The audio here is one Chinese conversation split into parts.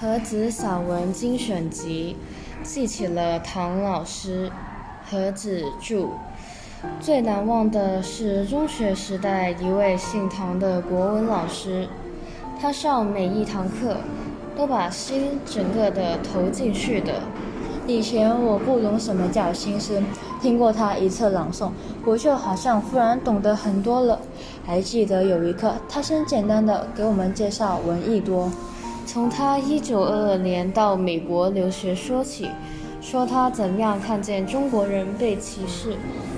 何子散文精选集，记起了唐老师。何子著。最难忘的是中学时代一位姓唐的国文老师，他上每一堂课都把心整个的投进去的。以前我不懂什么叫心声，听过他一次朗诵，我就好像忽然懂得很多了。还记得有一课，他先简单的给我们介绍闻一多。从他一九二二年到美国留学说起，说他怎样看见中国人被歧视，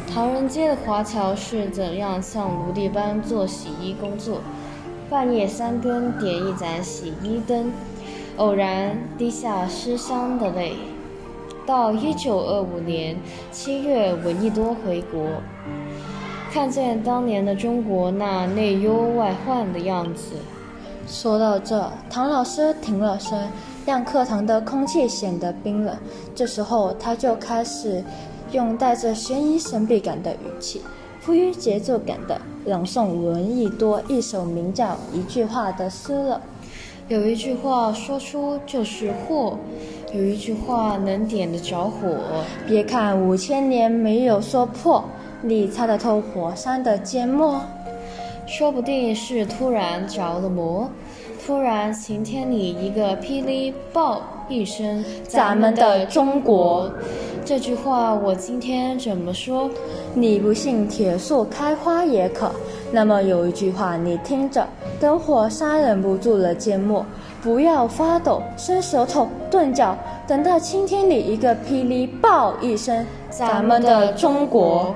唐人街的华侨是怎样像奴隶般做洗衣工作，半夜三更点一盏洗衣灯，偶然滴下思乡的泪。到一九二五年七月，闻一多回国，看见当年的中国那内忧外患的样子。说到这，唐老师停了声，让课堂的空气显得冰冷。这时候，他就开始用带着悬疑神秘感的语气，富于节奏感的朗诵闻一多一首名叫《一句话》的诗了。有一句话说出就是祸，有一句话能点得着火。别看五千年没有说破，你猜得透火山的缄默。说不定是突然着了魔，突然晴天里一个霹雳爆一声，咱们的中国。这句话我今天怎么说？你不信铁树开花也可。那么有一句话你听着，等火山忍不住了缄默，不要发抖，伸舌头，顿脚，等到晴天里一个霹雳爆一声，咱们的中国。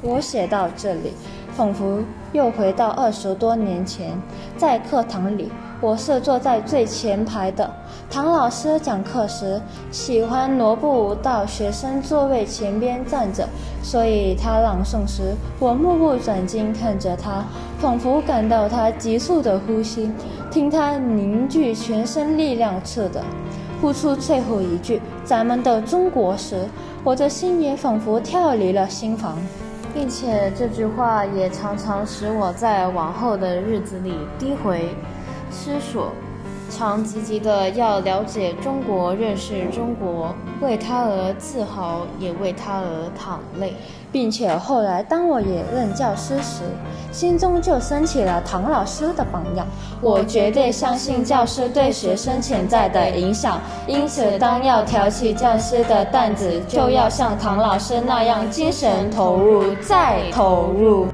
我写到这里。仿佛又回到二十多年前，在课堂里，我是坐在最前排的。唐老师讲课时喜欢挪步到学生座位前边站着，所以他朗诵时，我目不转睛看着他，仿佛感到他急促的呼吸，听他凝聚全身力量似的，呼出最后一句“咱们的中国”时，我的心也仿佛跳离了心房。并且这句话也常常使我在往后的日子里低回思索，常积极的要了解中国，认识中国，为他而自豪，也为他而淌泪。并且后来当我也任教师时，心中就升起了唐老师的榜样。我绝对相信教师对学生潜在的影响，因此当要挑起教师的担子，就要像唐老师那样精神投入，再投入。